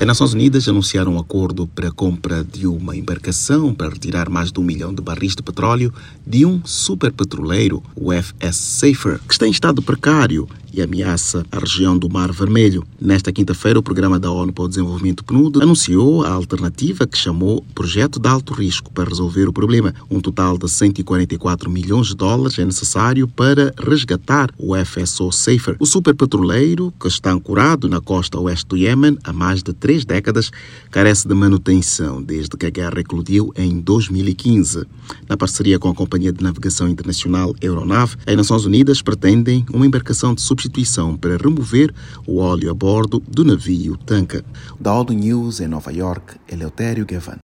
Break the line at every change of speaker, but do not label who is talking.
As Nações Unidas anunciaram um acordo para a compra de uma embarcação para retirar mais de um milhão de barris de petróleo de um superpetroleiro, o FS Safer, que está em estado precário e ameaça a região do Mar Vermelho. Nesta quinta-feira, o Programa da ONU para o Desenvolvimento PNUD anunciou a alternativa que chamou Projeto de Alto Risco para resolver o problema. Um total de 144 milhões de dólares é necessário para resgatar o FSO Safer. O superpetroleiro, que está ancorado na costa oeste do Iêmen há mais de três décadas, carece de manutenção desde que a guerra eclodiu em 2015. Na parceria com a Companhia de Navegação Internacional Euronav, as Nações Unidas pretendem uma embarcação de substituição para remover o óleo a bordo do navio tanca. Da ONU News em Nova York, Eleutério Gavan.